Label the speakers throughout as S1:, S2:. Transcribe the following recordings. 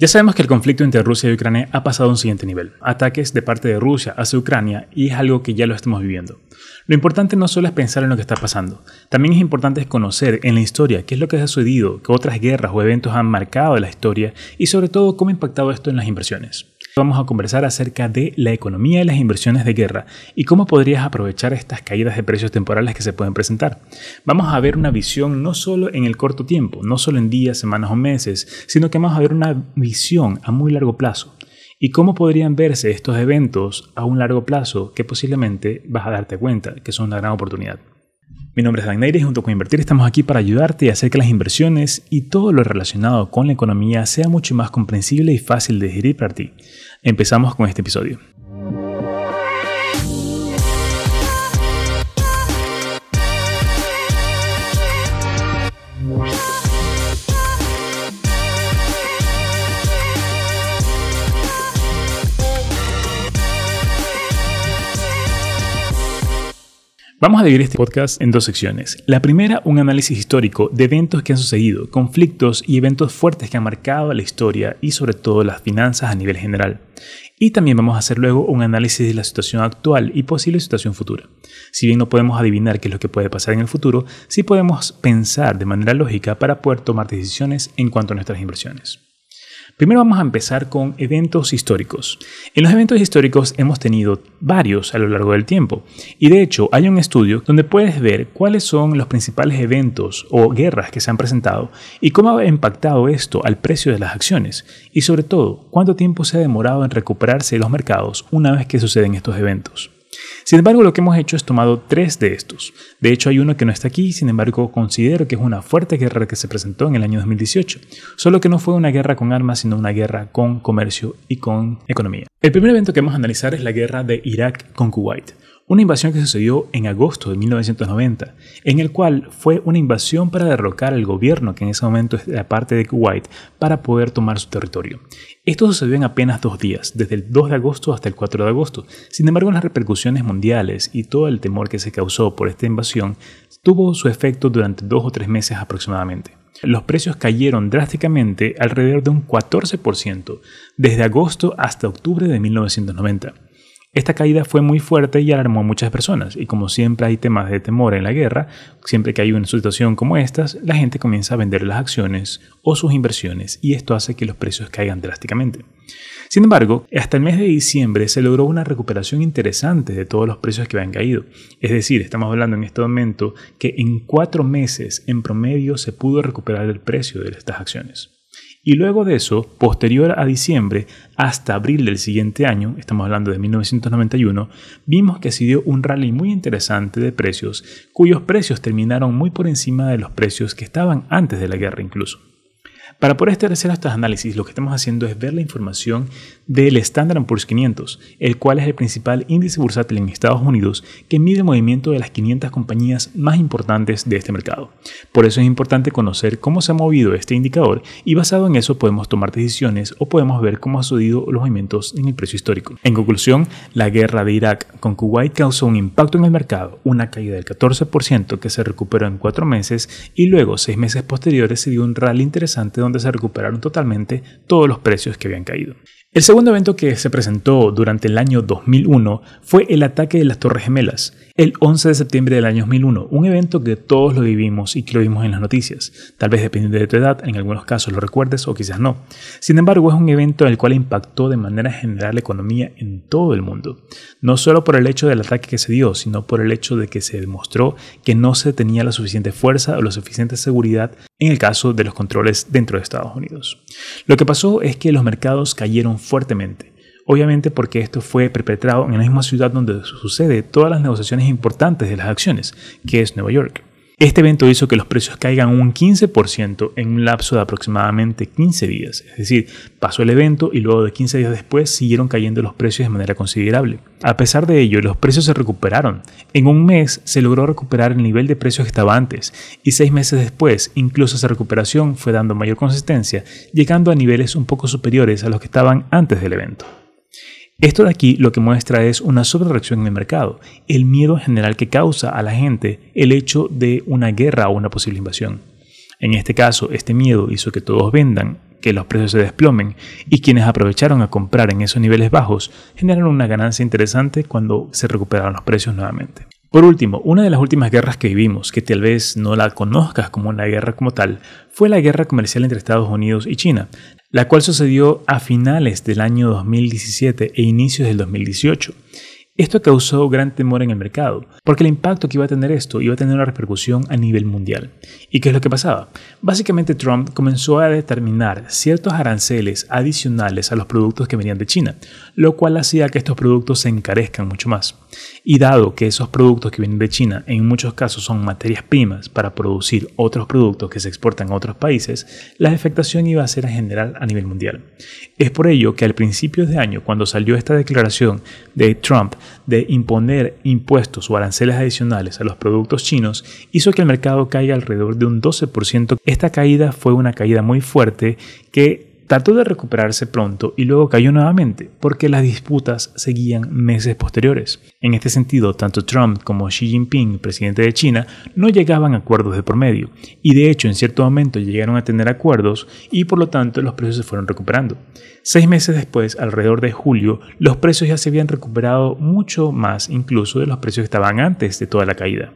S1: Ya sabemos que el conflicto entre Rusia y Ucrania ha pasado a un siguiente nivel, ataques de parte de Rusia hacia Ucrania y es algo que ya lo estamos viviendo. Lo importante no solo es pensar en lo que está pasando, también es importante conocer en la historia qué es lo que ha sucedido, qué otras guerras o eventos han marcado la historia y sobre todo cómo ha impactado esto en las inversiones. Vamos a conversar acerca de la economía y las inversiones de guerra y cómo podrías aprovechar estas caídas de precios temporales que se pueden presentar. Vamos a ver una visión no solo en el corto tiempo, no solo en días, semanas o meses, sino que vamos a ver una visión a muy largo plazo. ¿Y cómo podrían verse estos eventos a un largo plazo que posiblemente vas a darte cuenta que son una gran oportunidad? Mi nombre es Dan y junto con Invertir estamos aquí para ayudarte y hacer que las inversiones y todo lo relacionado con la economía sea mucho más comprensible y fácil de digerir para ti. Empezamos con este episodio. Vamos a dividir este podcast en dos secciones. La primera, un análisis histórico de eventos que han sucedido, conflictos y eventos fuertes que han marcado la historia y sobre todo las finanzas a nivel general. Y también vamos a hacer luego un análisis de la situación actual y posible situación futura. Si bien no podemos adivinar qué es lo que puede pasar en el futuro, sí podemos pensar de manera lógica para poder tomar decisiones en cuanto a nuestras inversiones. Primero vamos a empezar con eventos históricos. En los eventos históricos hemos tenido varios a lo largo del tiempo y de hecho hay un estudio donde puedes ver cuáles son los principales eventos o guerras que se han presentado y cómo ha impactado esto al precio de las acciones y sobre todo cuánto tiempo se ha demorado en recuperarse los mercados una vez que suceden estos eventos. Sin embargo, lo que hemos hecho es tomado tres de estos. De hecho, hay uno que no está aquí, sin embargo, considero que es una fuerte guerra que se presentó en el año 2018. Solo que no fue una guerra con armas, sino una guerra con comercio y con economía. El primer evento que vamos a analizar es la guerra de Irak con Kuwait una invasión que sucedió en agosto de 1990, en el cual fue una invasión para derrocar al gobierno que en ese momento era parte de Kuwait para poder tomar su territorio. Esto sucedió en apenas dos días, desde el 2 de agosto hasta el 4 de agosto. Sin embargo, las repercusiones mundiales y todo el temor que se causó por esta invasión tuvo su efecto durante dos o tres meses aproximadamente. Los precios cayeron drásticamente alrededor de un 14% desde agosto hasta octubre de 1990. Esta caída fue muy fuerte y alarmó a muchas personas, y como siempre hay temas de temor en la guerra, siempre que hay una situación como esta, la gente comienza a vender las acciones o sus inversiones, y esto hace que los precios caigan drásticamente. Sin embargo, hasta el mes de diciembre se logró una recuperación interesante de todos los precios que habían caído. Es decir, estamos hablando en este momento que en cuatro meses en promedio se pudo recuperar el precio de estas acciones. Y luego de eso, posterior a diciembre hasta abril del siguiente año, estamos hablando de 1991, vimos que se dio un rally muy interesante de precios, cuyos precios terminaron muy por encima de los precios que estaban antes de la guerra incluso. Para poder establecer estos análisis, lo que estamos haciendo es ver la información del Standard Poor's 500, el cual es el principal índice bursátil en Estados Unidos que mide el movimiento de las 500 compañías más importantes de este mercado. Por eso es importante conocer cómo se ha movido este indicador y basado en eso podemos tomar decisiones o podemos ver cómo han sucedido los movimientos en el precio histórico. En conclusión, la guerra de Irak con Kuwait causó un impacto en el mercado, una caída del 14% que se recuperó en cuatro meses y luego seis meses posteriores se dio un rally interesante donde se recuperaron totalmente todos los precios que habían caído. El segundo evento que se presentó durante el año 2001 fue el ataque de las Torres Gemelas, el 11 de septiembre del año 2001, un evento que todos lo vivimos y que lo vimos en las noticias. Tal vez dependiendo de tu edad, en algunos casos lo recuerdes o quizás no. Sin embargo, es un evento el cual impactó de manera general la economía en todo el mundo. No solo por el hecho del ataque que se dio, sino por el hecho de que se demostró que no se tenía la suficiente fuerza o la suficiente seguridad en el caso de los controles dentro de Estados Unidos. Lo que pasó es que los mercados cayeron fuertemente obviamente porque esto fue perpetrado en la misma ciudad donde sucede todas las negociaciones importantes de las acciones, que es Nueva York. Este evento hizo que los precios caigan un 15% en un lapso de aproximadamente 15 días. Es decir, pasó el evento y luego de 15 días después siguieron cayendo los precios de manera considerable. A pesar de ello, los precios se recuperaron. En un mes se logró recuperar el nivel de precios que estaba antes y seis meses después, incluso esa recuperación fue dando mayor consistencia, llegando a niveles un poco superiores a los que estaban antes del evento. Esto de aquí lo que muestra es una sobrereacción en el mercado, el miedo general que causa a la gente el hecho de una guerra o una posible invasión. En este caso, este miedo hizo que todos vendan, que los precios se desplomen y quienes aprovecharon a comprar en esos niveles bajos generaron una ganancia interesante cuando se recuperaron los precios nuevamente. Por último, una de las últimas guerras que vivimos, que tal vez no la conozcas como una guerra como tal, fue la guerra comercial entre Estados Unidos y China, la cual sucedió a finales del año 2017 e inicios del 2018. Esto causó gran temor en el mercado, porque el impacto que iba a tener esto iba a tener una repercusión a nivel mundial. ¿Y qué es lo que pasaba? Básicamente Trump comenzó a determinar ciertos aranceles adicionales a los productos que venían de China, lo cual hacía que estos productos se encarezcan mucho más. Y dado que esos productos que vienen de China en muchos casos son materias primas para producir otros productos que se exportan a otros países, la afectación iba a ser en general a nivel mundial. Es por ello que al principio de año, cuando salió esta declaración de Trump de imponer impuestos o aranceles adicionales a los productos chinos, hizo que el mercado caiga alrededor de un 12%. Esta caída fue una caída muy fuerte que trató de recuperarse pronto y luego cayó nuevamente porque las disputas seguían meses posteriores. En este sentido, tanto Trump como Xi Jinping, presidente de China, no llegaban a acuerdos de por medio y de hecho en cierto momento llegaron a tener acuerdos y por lo tanto los precios se fueron recuperando. Seis meses después, alrededor de julio, los precios ya se habían recuperado mucho más incluso de los precios que estaban antes de toda la caída.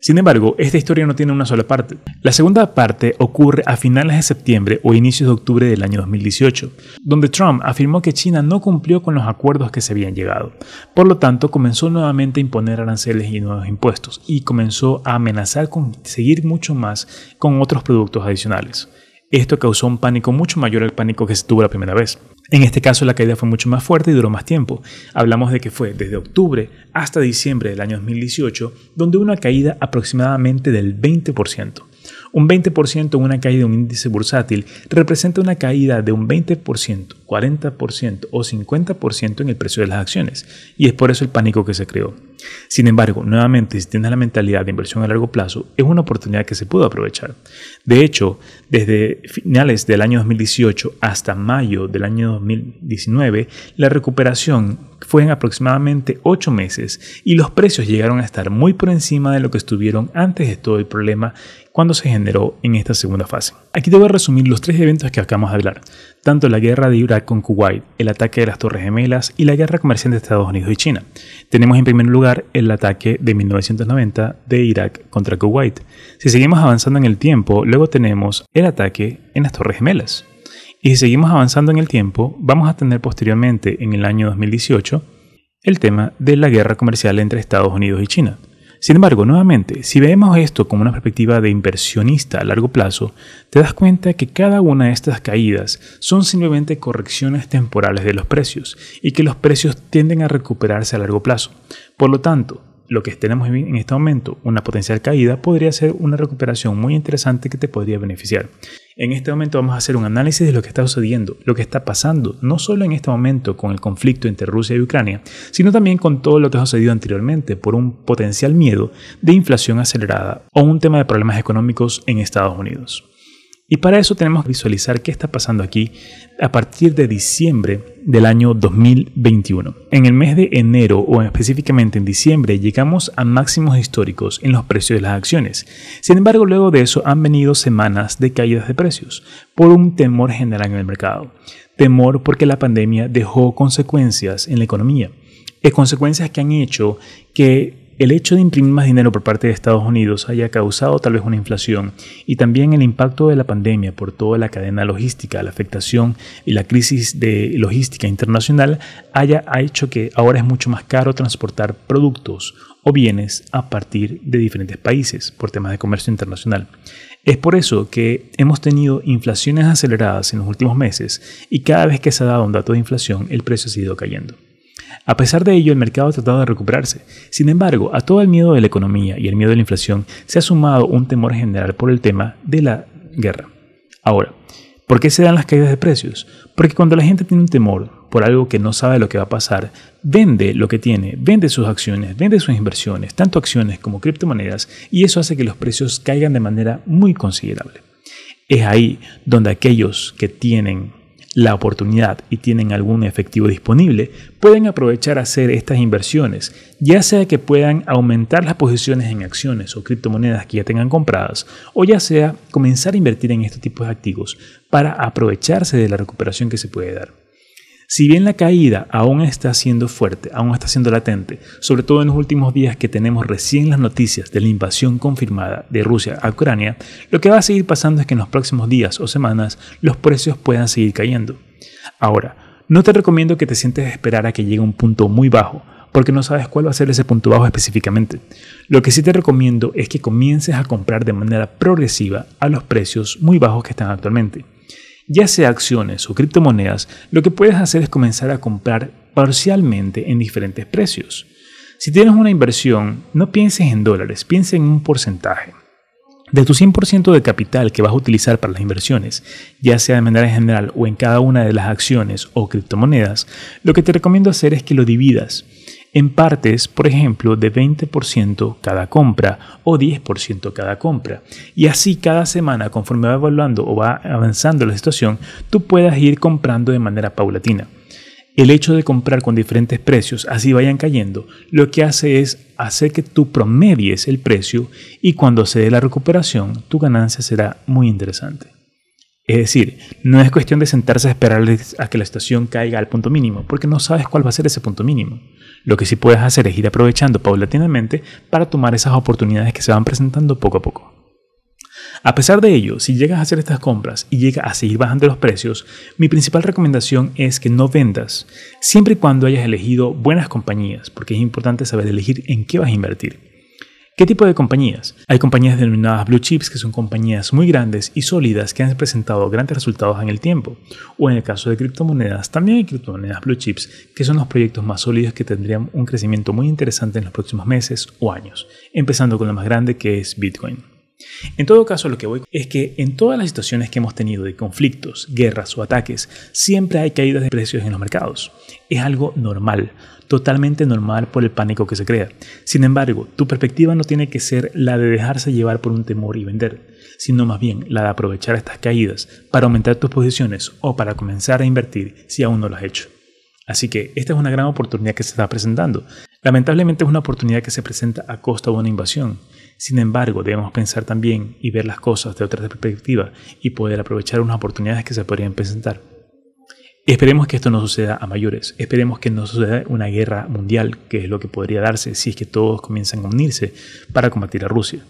S1: Sin embargo, esta historia no tiene una sola parte. La segunda parte ocurre a finales de septiembre o inicios de octubre del año 2018, donde Trump afirmó que China no cumplió con los acuerdos que se habían llegado. Por lo tanto, comenzó nuevamente a imponer aranceles y nuevos impuestos y comenzó a amenazar con seguir mucho más con otros productos adicionales. Esto causó un pánico mucho mayor al pánico que se tuvo la primera vez. En este caso la caída fue mucho más fuerte y duró más tiempo. Hablamos de que fue desde octubre hasta diciembre del año 2018, donde hubo una caída aproximadamente del 20%. Un 20% en una caída de un índice bursátil representa una caída de un 20%, 40% o 50% en el precio de las acciones, y es por eso el pánico que se creó. Sin embargo, nuevamente, si tienes la mentalidad de inversión a largo plazo, es una oportunidad que se pudo aprovechar. De hecho, desde finales del año 2018 hasta mayo del año 2019, la recuperación fue en aproximadamente 8 meses y los precios llegaron a estar muy por encima de lo que estuvieron antes de todo el problema cuando se generó en esta segunda fase. Aquí te voy a resumir los tres eventos que acabamos de hablar, tanto la guerra de Irak con Kuwait, el ataque de las Torres Gemelas y la guerra comercial de Estados Unidos y China. Tenemos en primer lugar el ataque de 1990 de Irak contra Kuwait. Si seguimos avanzando en el tiempo, luego tenemos el ataque en las Torres Gemelas. Y si seguimos avanzando en el tiempo, vamos a tener posteriormente, en el año 2018, el tema de la guerra comercial entre Estados Unidos y China. Sin embargo, nuevamente, si vemos esto como una perspectiva de inversionista a largo plazo, te das cuenta que cada una de estas caídas son simplemente correcciones temporales de los precios y que los precios tienden a recuperarse a largo plazo. Por lo tanto, lo que tenemos en este momento, una potencial caída, podría ser una recuperación muy interesante que te podría beneficiar. En este momento vamos a hacer un análisis de lo que está sucediendo, lo que está pasando, no solo en este momento con el conflicto entre Rusia y Ucrania, sino también con todo lo que ha sucedido anteriormente por un potencial miedo de inflación acelerada o un tema de problemas económicos en Estados Unidos. Y para eso tenemos que visualizar qué está pasando aquí a partir de diciembre del año 2021. En el mes de enero o específicamente en diciembre llegamos a máximos históricos en los precios de las acciones. Sin embargo, luego de eso han venido semanas de caídas de precios por un temor general en el mercado. Temor porque la pandemia dejó consecuencias en la economía. Es consecuencias que han hecho que el hecho de imprimir más dinero por parte de Estados Unidos haya causado tal vez una inflación y también el impacto de la pandemia por toda la cadena logística, la afectación y la crisis de logística internacional haya hecho que ahora es mucho más caro transportar productos o bienes a partir de diferentes países por temas de comercio internacional. Es por eso que hemos tenido inflaciones aceleradas en los últimos meses y cada vez que se ha dado un dato de inflación el precio ha ido cayendo. A pesar de ello, el mercado ha tratado de recuperarse. Sin embargo, a todo el miedo de la economía y el miedo de la inflación se ha sumado un temor general por el tema de la guerra. Ahora, ¿por qué se dan las caídas de precios? Porque cuando la gente tiene un temor por algo que no sabe lo que va a pasar, vende lo que tiene, vende sus acciones, vende sus inversiones, tanto acciones como criptomonedas, y eso hace que los precios caigan de manera muy considerable. Es ahí donde aquellos que tienen la oportunidad y tienen algún efectivo disponible, pueden aprovechar a hacer estas inversiones, ya sea que puedan aumentar las posiciones en acciones o criptomonedas que ya tengan compradas, o ya sea comenzar a invertir en este tipo de activos para aprovecharse de la recuperación que se puede dar. Si bien la caída aún está siendo fuerte, aún está siendo latente, sobre todo en los últimos días que tenemos recién las noticias de la invasión confirmada de Rusia a Ucrania, lo que va a seguir pasando es que en los próximos días o semanas los precios puedan seguir cayendo. Ahora, no te recomiendo que te sientes a esperar a que llegue un punto muy bajo, porque no sabes cuál va a ser ese punto bajo específicamente. Lo que sí te recomiendo es que comiences a comprar de manera progresiva a los precios muy bajos que están actualmente ya sea acciones o criptomonedas, lo que puedes hacer es comenzar a comprar parcialmente en diferentes precios. Si tienes una inversión, no pienses en dólares, piensa en un porcentaje. De tu 100% de capital que vas a utilizar para las inversiones, ya sea de manera general o en cada una de las acciones o criptomonedas, lo que te recomiendo hacer es que lo dividas en partes, por ejemplo, de 20% cada compra o 10% cada compra. Y así cada semana, conforme va evaluando o va avanzando la situación, tú puedas ir comprando de manera paulatina. El hecho de comprar con diferentes precios, así vayan cayendo, lo que hace es hacer que tú promedies el precio y cuando se dé la recuperación, tu ganancia será muy interesante. Es decir, no es cuestión de sentarse a esperar a que la situación caiga al punto mínimo, porque no sabes cuál va a ser ese punto mínimo. Lo que sí puedes hacer es ir aprovechando paulatinamente para tomar esas oportunidades que se van presentando poco a poco. A pesar de ello, si llegas a hacer estas compras y llega a seguir bajando los precios, mi principal recomendación es que no vendas, siempre y cuando hayas elegido buenas compañías, porque es importante saber elegir en qué vas a invertir. ¿Qué tipo de compañías? Hay compañías denominadas blue chips, que son compañías muy grandes y sólidas que han presentado grandes resultados en el tiempo. O en el caso de criptomonedas, también hay criptomonedas blue chips, que son los proyectos más sólidos que tendrían un crecimiento muy interesante en los próximos meses o años, empezando con la más grande que es Bitcoin. En todo caso, lo que voy es que en todas las situaciones que hemos tenido de conflictos, guerras o ataques, siempre hay caídas de precios en los mercados. Es algo normal totalmente normal por el pánico que se crea. Sin embargo, tu perspectiva no tiene que ser la de dejarse llevar por un temor y vender, sino más bien la de aprovechar estas caídas para aumentar tus posiciones o para comenzar a invertir si aún no lo has hecho. Así que esta es una gran oportunidad que se está presentando. Lamentablemente es una oportunidad que se presenta a costa de una invasión. Sin embargo, debemos pensar también y ver las cosas de otra perspectiva y poder aprovechar unas oportunidades que se podrían presentar. Esperemos que esto no suceda a mayores, esperemos que no suceda una guerra mundial, que es lo que podría darse si es que todos comienzan a unirse para combatir a Rusia.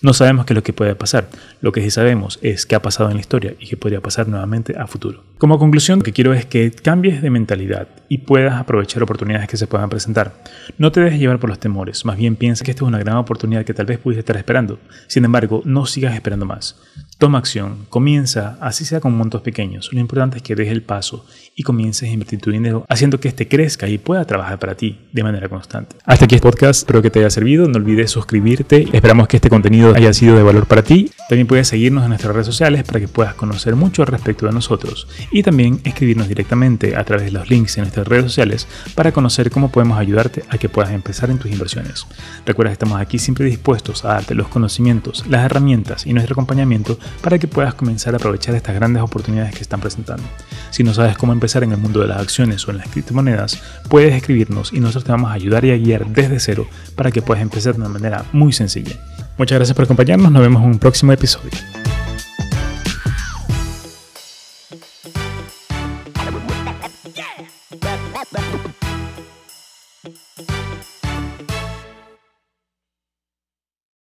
S1: No sabemos qué es lo que puede pasar, lo que sí sabemos es qué ha pasado en la historia y qué podría pasar nuevamente a futuro. Como conclusión, lo que quiero es que cambies de mentalidad y puedas aprovechar oportunidades que se puedan presentar. No te dejes llevar por los temores, más bien piensa que esta es una gran oportunidad que tal vez pudiste estar esperando. Sin embargo, no sigas esperando más. Toma acción, comienza, así sea con montos pequeños. Lo importante es que dejes el paso y comiences a invertir tu dinero haciendo que este crezca y pueda trabajar para ti de manera constante. Hasta aquí este podcast, espero que te haya servido. No olvides suscribirte. Esperamos que este contenido haya sido de valor para ti. También puedes seguirnos en nuestras redes sociales para que puedas conocer mucho respecto de nosotros y también escribirnos directamente a través de los links en nuestras redes sociales para conocer cómo podemos ayudarte a que puedas empezar en tus inversiones. Recuerda que estamos aquí siempre dispuestos a darte los conocimientos, las herramientas y nuestro acompañamiento para que puedas comenzar a aprovechar estas grandes oportunidades que están presentando. Si no sabes cómo empezar en el mundo de las acciones o en las criptomonedas, puedes escribirnos y nosotros te vamos a ayudar y a guiar desde cero para que puedas empezar de una manera muy sencilla. Muchas gracias por acompañarnos, nos vemos en un próximo episodio.